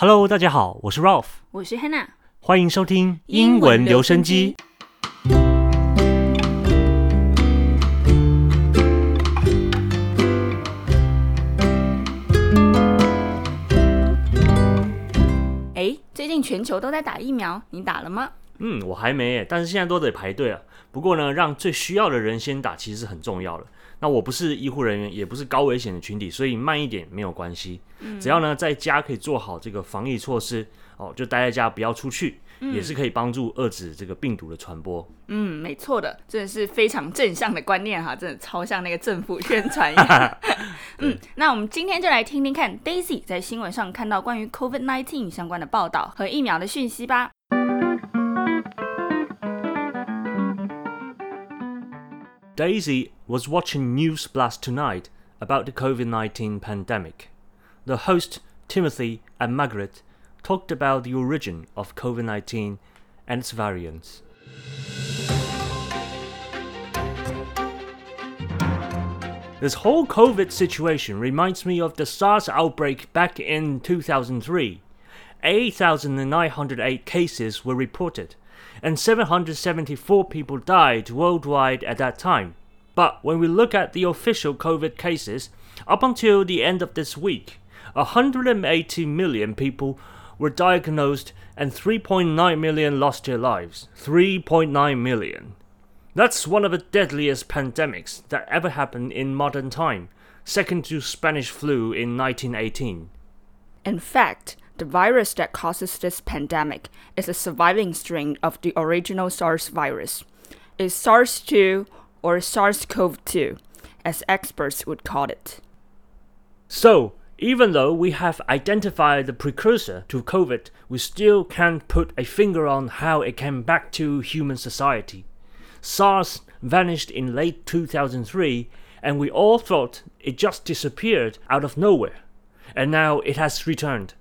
Hello，大家好，我是 Ralph，我是 Hannah，欢迎收听英文留声机。哎，最近全球都在打疫苗，你打了吗？嗯，我还没，但是现在都得排队啊。不过呢，让最需要的人先打，其实很重要的。那我不是医护人员，也不是高危险的群体，所以慢一点没有关系。只要呢在家可以做好这个防疫措施哦，就待在家不要出去，也是可以帮助遏制这个病毒的传播。嗯，没错的，真的是非常正向的观念哈，真的超像那个政府宣传一样。嗯，那我们今天就来听听看 Daisy 在新闻上看到关于 COVID-19 相关的报道和疫苗的讯息吧。Daisy was watching News Blast tonight about the COVID 19 pandemic. The host, Timothy and Margaret, talked about the origin of COVID 19 and its variants. This whole COVID situation reminds me of the SARS outbreak back in 2003. 8,908 cases were reported, and 774 people died worldwide at that time. But when we look at the official COVID cases, up until the end of this week, 180 million people were diagnosed and 3.9 million lost their lives. 3.9 million. That's one of the deadliest pandemics that ever happened in modern time, second to Spanish flu in 1918. In fact, the virus that causes this pandemic is a surviving strain of the original SARS virus. It's SARS 2 or SARS CoV 2, as experts would call it. So, even though we have identified the precursor to COVID, we still can't put a finger on how it came back to human society. SARS vanished in late 2003, and we all thought it just disappeared out of nowhere. And now it has returned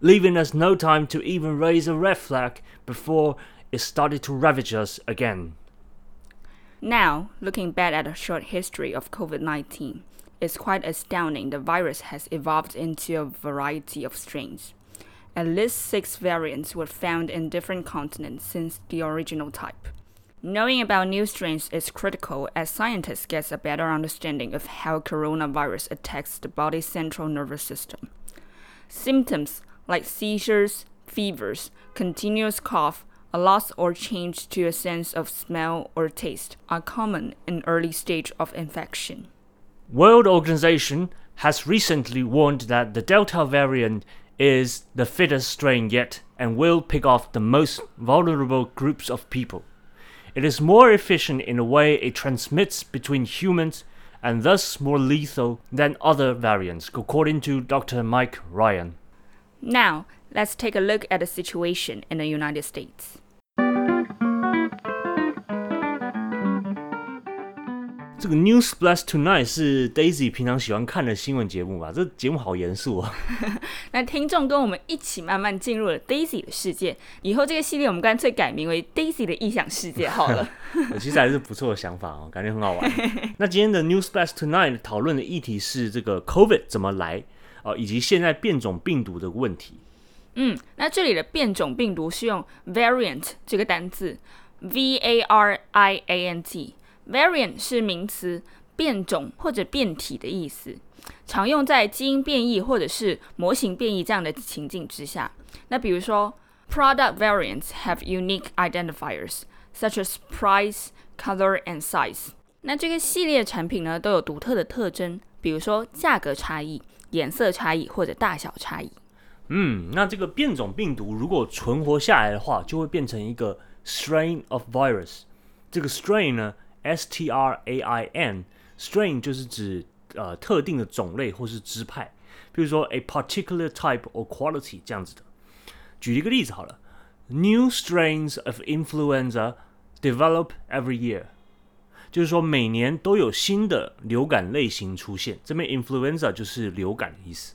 leaving us no time to even raise a red flag before it started to ravage us again. Now, looking back at a short history of COVID 19, it's quite astounding the virus has evolved into a variety of strains. At least six variants were found in different continents since the original type. Knowing about new strains is critical as scientists get a better understanding of how coronavirus attacks the body's central nervous system. Symptoms like seizures, fevers, continuous cough, a loss or change to a sense of smell or taste are common in early stage of infection. World Organization has recently warned that the Delta variant is the fittest strain yet and will pick off the most vulnerable groups of people. It is more efficient in the way it transmits between humans and thus more lethal than other variants, according to Dr. Mike Ryan. Now, let's take a look at the situation in the United States. 这个 News Plus Tonight 是 Daisy 平常喜欢看的新闻节目吧？这节目好严肃啊！那听众跟我们一起慢慢进入了 Daisy 的世界。以后这个系列我们干脆改名为 Daisy 的异想世界好了。其实还是不错的想法哦，感觉很好玩。那今天的 News Plus Tonight 讨论的议题是这个 COVID 怎么来？ 哦，以及现在变种病毒的问题。嗯，那这里的变种病毒是用 variant 这个单字，v a r i a n t。variant 是名词，变种或者变体的意思，常用在基因变异或者是模型变异这样的情境之下。那比如说，product variants have unique identifiers such as price, color and size。那这个系列产品呢，都有独特的特征，比如说价格差异。颜色差异或者大小差异。嗯，那这个变种病毒如果存活下来的话，就会变成一个 strain of virus。这个 strain 呢，S T R A I N，strain 就是指呃特定的种类或是支派，比如说 a particular type or quality 这样子的。举一个例子好了，New strains of influenza develop every year。就是说，每年都有新的流感类型出现。这边 influenza 就是流感的意思。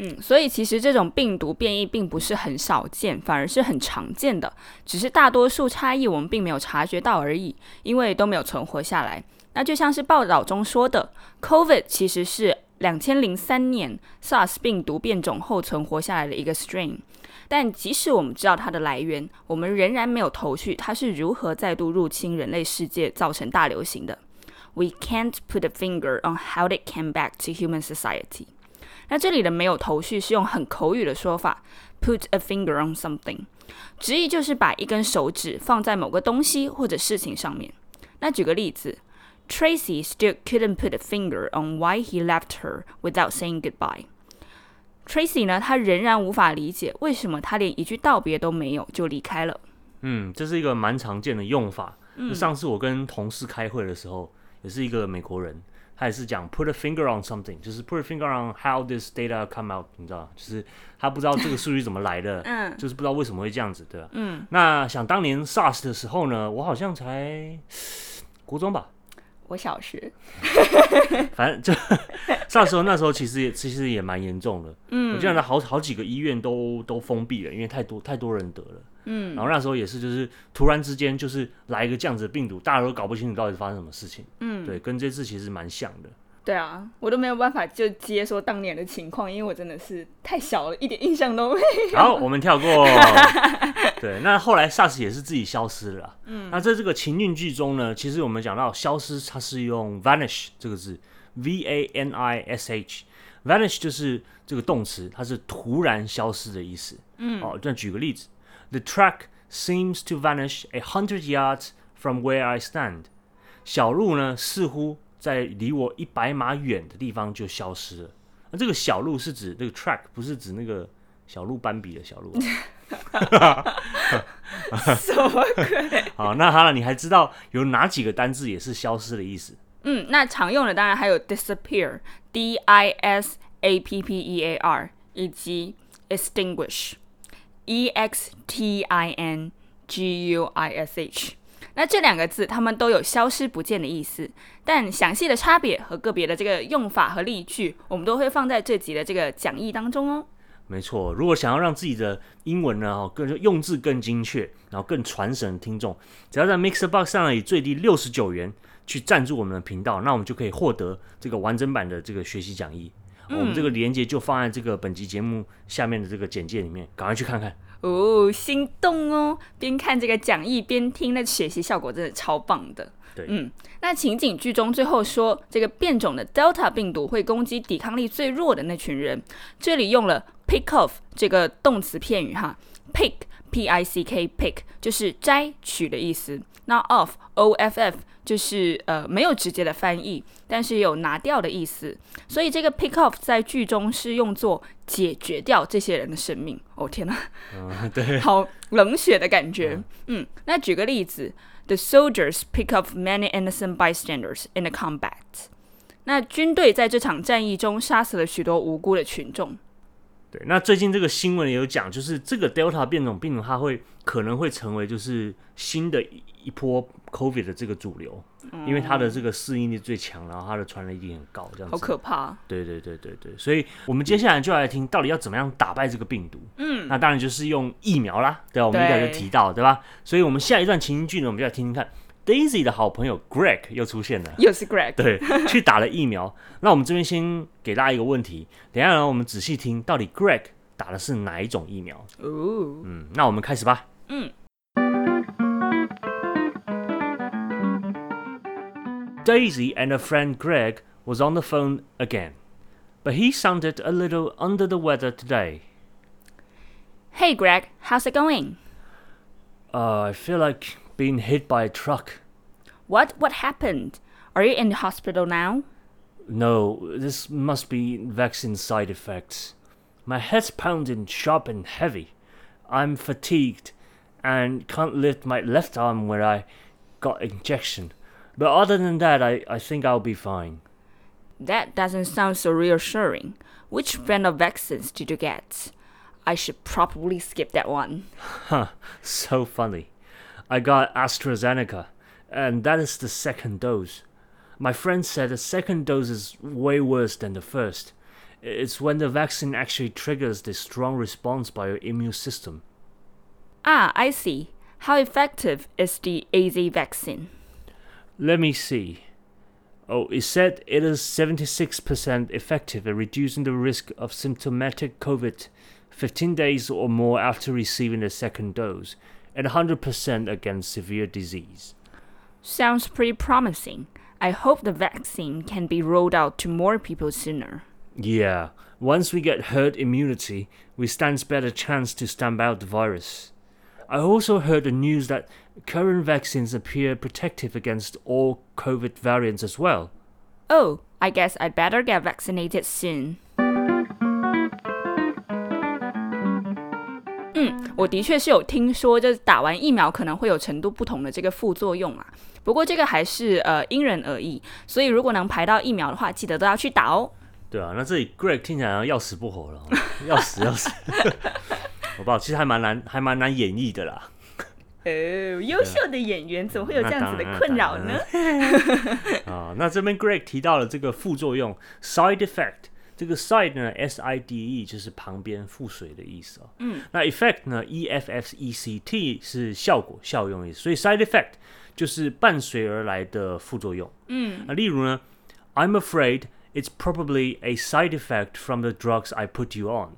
嗯，所以其实这种病毒变异并不是很少见，反而是很常见的。只是大多数差异我们并没有察觉到而已，因为都没有存活下来。那就像是报道中说的，COVID 其实是两千零三年 SARS 病毒变种后存活下来的一个 strain。但即使我们知道它的来源，我们仍然没有头绪它是如何再度入侵人类世界，造成大流行的。We can't put a finger on how it came back to human society。那这里的没有头绪是用很口语的说法，put a finger on something，直译就是把一根手指放在某个东西或者事情上面。那举个例子，Tracy still couldn't put a finger on why he left her without saying goodbye。Tracy 呢，他仍然无法理解为什么他连一句道别都没有就离开了。嗯，这是一个蛮常见的用法。嗯，上次我跟同事开会的时候，也是一个美国人，他也是讲 put a finger on something，就是 put a finger on how this data come out，你知道就是他不知道这个数据怎么来的，嗯，就是不知道为什么会这样子，对吧？嗯，那想当年 SARS 的时候呢，我好像才国中吧。我小学，反正就那时候，那时候其实也其实也蛮严重的。嗯，我记得好好几个医院都都封闭了，因为太多太多人得了。嗯，然后那时候也是，就是突然之间就是来一个这样子的病毒，大家都搞不清楚到底发生什么事情。嗯，对，跟这次其实蛮像的。对啊，我都没有办法就接说当年的情况，因为我真的是太小了，一点印象都没有。好，我们跳过。对，那后来 SARS 也是自己消失了。嗯，那在这个情境剧中呢，其实我们讲到消失，它是用 vanish 这个字，v a n i s h，vanish 就是这个动词，它是突然消失的意思。嗯，哦，那举个例子，The track seems to vanish a hundred yards from where I stand。小路呢，似乎。在离我一百码远的地方就消失了。那这个小路是指这个 track，不是指那个小鹿斑比的小鹿。什么鬼？好，那好了，你还知道有哪几个单字也是消失的意思？嗯，那常用的当然还有 disappear，d i s a p p e a r，以及 extinguish，e x t i n g u i s h。那这两个字，它们都有消失不见的意思，但详细的差别和个别的这个用法和例句，我们都会放在这集的这个讲义当中哦。没错，如果想要让自己的英文呢，更用字更精确，然后更传神，听众只要在 Mixer Box 上以最低六十九元去赞助我们的频道，那我们就可以获得这个完整版的这个学习讲义。我们这个连接就放在这个本集节目下面的这个简介里面，赶快去看看。哦，心动哦！边看这个讲义边听，那学习效果真的超棒的。对，嗯，那情景剧中最后说，这个变种的 Delta 病毒会攻击抵抗力最弱的那群人。这里用了 pick off 这个动词片语哈，pick p i c k pick 就是摘取的意思。那 off o f f 就是呃没有直接的翻译，但是有拿掉的意思，所以这个 pick off 在剧中是用作解决掉这些人的生命。哦天哪，嗯，对，好冷血的感觉。嗯，那举个例子，The soldiers pick off many innocent bystanders in the combat。那军队在这场战役中杀死了许多无辜的群众。对，那最近这个新闻也有讲，就是这个 Delta 变种病毒，它会可能会成为就是新的一一波 COVID 的这个主流，因为它的这个适应力最强，然后它的传染力很高，这样子。好可怕。对对对对对，所以我们接下来就来听到底要怎么样打败这个病毒。嗯，那当然就是用疫苗啦，对吧？我们一开始提到，对吧？所以我们下一段情景剧呢，我们就来听听看。Daisy 的好朋友 Greg 又出现了，又是 Greg，对，去打了疫苗。那我们这边先给大家一个问题，等下呢，我们仔细听，到底 Greg 打的是哪一种疫苗？哦，嗯，那我们开始吧。嗯。Daisy and her friend Greg was on the phone again, but he sounded a little under the weather today. Hey Greg, how's it going? Uh, I feel like being hit by a truck. What? What happened? Are you in the hospital now? No, this must be vaccine side effects. My head's pounding sharp and heavy. I'm fatigued and can't lift my left arm where I got injection. But other than that, I, I think I'll be fine. That doesn't sound so reassuring. Which brand of vaccines did you get? I should probably skip that one. Huh, so funny. I got AstraZeneca, and that is the second dose. My friend said the second dose is way worse than the first. It's when the vaccine actually triggers the strong response by your immune system. Ah, I see. How effective is the AZ vaccine? Let me see. Oh, it said it is 76% effective at reducing the risk of symptomatic COVID 15 days or more after receiving the second dose, and 100% against severe disease. Sounds pretty promising. I hope the vaccine can be rolled out to more people sooner. Yeah, once we get herd immunity, we stand better chance to stamp out the virus. I also heard the news that current vaccines appear protective against all COVID variants as well. Oh, I guess I'd better get vaccinated soon. 嗯，我的确是有听说，就是打完疫苗可能会有程度不同的这个副作用啊。不过这个还是呃因人而异，所以如果能排到疫苗的话，记得都要去打哦。对啊，那这里 Greg 听起来要死不活了，要死 要死。好不好？其实还蛮难，还蛮难演绎的啦。哦，优秀的演员怎么会有这样子的困扰呢？啊，那这边 Greg 提到了这个副作用 side effect，这个 side 呢，S I D E 就是旁边附水的意思哦。嗯，那 effect 呢，E F F E C T 是效果、效用意思，所以 side effect 就是伴随而来的副作用。嗯，那例如呢，I'm afraid it's probably a side effect from the drugs I put you on。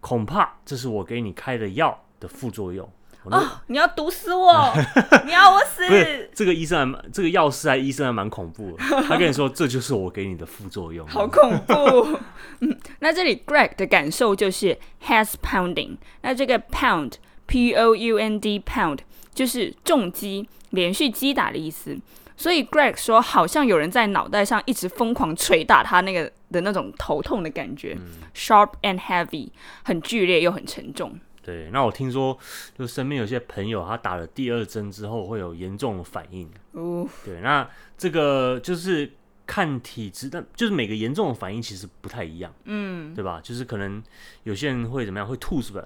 恐怕这是我给你开的药的副作用。哦，你要毒死我！你要我死！不是这个医生还，这个药师还医生还蛮恐怖的。他跟你说，这就是我给你的副作用。好恐怖。嗯，那这里 Greg 的感受就是 head pounding。那这个 pound p o u n d pound 就是重击、连续击打的意思。所以 Greg 说，好像有人在脑袋上一直疯狂捶打他那个的那种头痛的感觉，sharp and heavy，很剧烈又很沉重。对，那我听说，就身边有些朋友，他打了第二针之后会有严重的反应。哦，对，那这个就是看体质，但就是每个严重的反应其实不太一样。嗯，对吧？就是可能有些人会怎么样？会吐，是不是？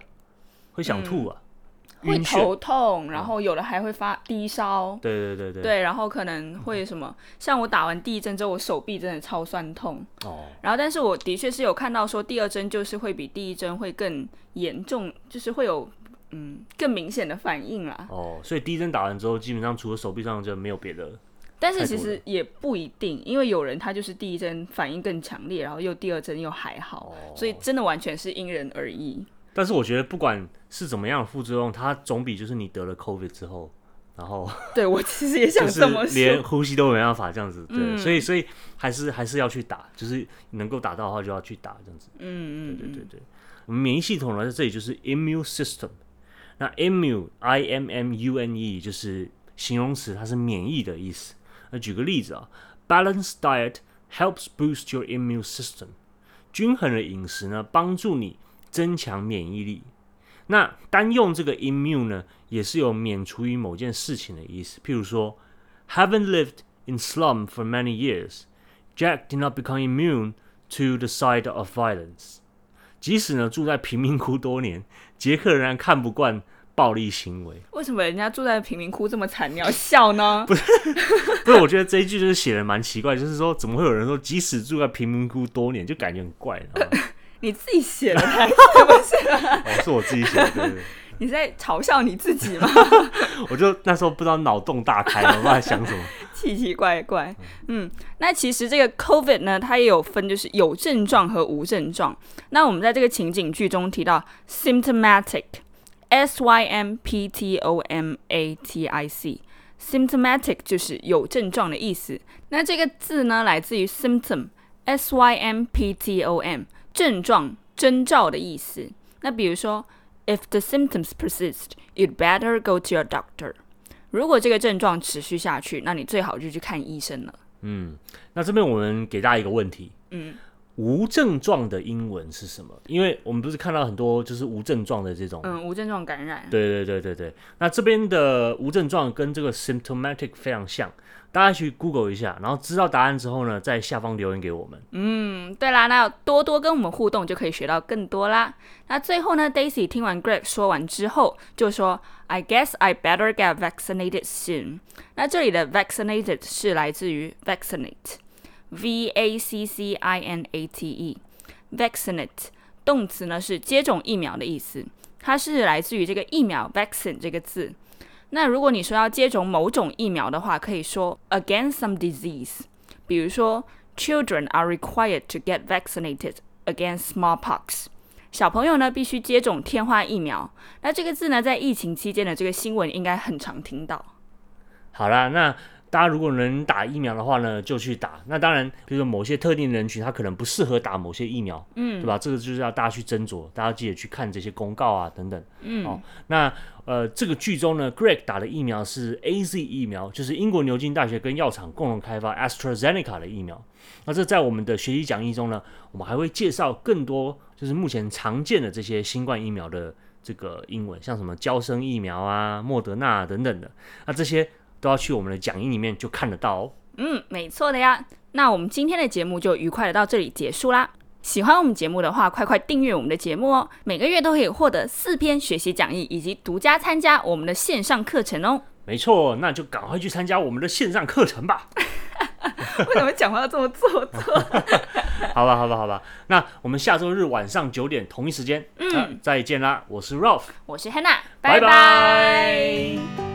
会想吐啊？会头痛，然后有的还会发低烧。对对对对。对，然后可能会什么？像我打完第一针之后，我手臂真的超酸痛。哦。然后，但是我的确是有看到说，第二针就是会比第一针会更严重，就是会有嗯更明显的反应啦。哦，所以第一针打完之后，基本上除了手臂上就没有别的。但是其实也不一定，因为有人他就是第一针反应更强烈，然后又第二针又还好，所以真的完全是因人而异。但是我觉得不管是怎么样的副作用，它总比就是你得了 COVID 之后，然后对我其实也想这么说，连呼吸都没办法这样子，对，所以所以还是还是要去打，就是能够打到的话就要去打这样子，嗯嗯，对对对对，我们免疫系统呢在这里就是 immune system，那 immune i m m u n e 就是形容词，它是免疫的意思。那举个例子啊，balanced diet helps boost your immune system，均衡的饮食呢帮助你。增强免疫力。那单用这个 immune 呢，也是有免除于某件事情的意思。譬如说，Having lived in slum for many years, Jack did not become immune to the side of violence。即使呢住在贫民窟多年，杰克仍然看不惯暴力行为。为什么人家住在贫民窟这么惨，你要笑呢？不是，不是，我觉得这一句就是写的蛮奇怪，就是说怎么会有人说即使住在贫民窟多年，就感觉很怪。你自己写的台词 不是？哦，是我自己写的。你在嘲笑你自己吗？我就那时候不知道脑洞大开，我不知道想什么，奇奇怪怪。嗯，那其实这个 COVID 呢，它也有分，就是有症状和无症状。那我们在这个情景剧中提到 symptomatic，s y m p t o m a t i c，symptomatic 就是有症状的意思。那这个字呢，来自于 symptom，s y m p t o m。症状、征兆的意思。那比如说，If the symptoms persist, you'd better go to your doctor。如果这个症状持续下去，那你最好就去看医生了。嗯，那这边我们给大家一个问题。嗯。无症状的英文是什么？因为我们不是看到很多就是无症状的这种，嗯，无症状感染。对对对对对。那这边的无症状跟这个 symptomatic 非常像，大家去 Google 一下，然后知道答案之后呢，在下方留言给我们。嗯，对啦，那多多跟我们互动就可以学到更多啦。那最后呢，Daisy 听完 Greg 说完之后，就说 I guess I better get vaccinated soon。那这里的 vaccinated 是来自于 vaccinate。V a c c i n a t e，vaccinate 动词呢是接种疫苗的意思，它是来自于这个疫苗 vaccine 这个字。那如果你说要接种某种疫苗的话，可以说 against some disease，比如说，Children are required to get vaccinated against smallpox。小朋友呢必须接种天花疫苗。那这个字呢，在疫情期间的这个新闻应该很常听到。好啦，那。大家如果能打疫苗的话呢，就去打。那当然，比如说某些特定人群，他可能不适合打某些疫苗，嗯，对吧？这个就是要大家去斟酌，大家记得去看这些公告啊，等等。嗯，哦，那呃，这个剧中呢，Greg 打的疫苗是 A Z 疫苗，就是英国牛津大学跟药厂共同开发 AstraZeneca 的疫苗。那这在我们的学习讲义中呢，我们还会介绍更多，就是目前常见的这些新冠疫苗的这个英文，像什么交生疫苗啊、莫德纳等等的。那这些。都要去我们的讲义里面就看得到哦。嗯，没错的呀。那我们今天的节目就愉快的到这里结束啦。喜欢我们节目的话，快快订阅我们的节目哦。每个月都可以获得四篇学习讲义，以及独家参加我们的线上课程哦。没错，那就赶快去参加我们的线上课程吧。为什么讲话要这么做作？好吧，好吧，好吧。那我们下周日晚上九点同一时间，嗯，再见啦。我是 Ralph，我是 Hannah，拜拜。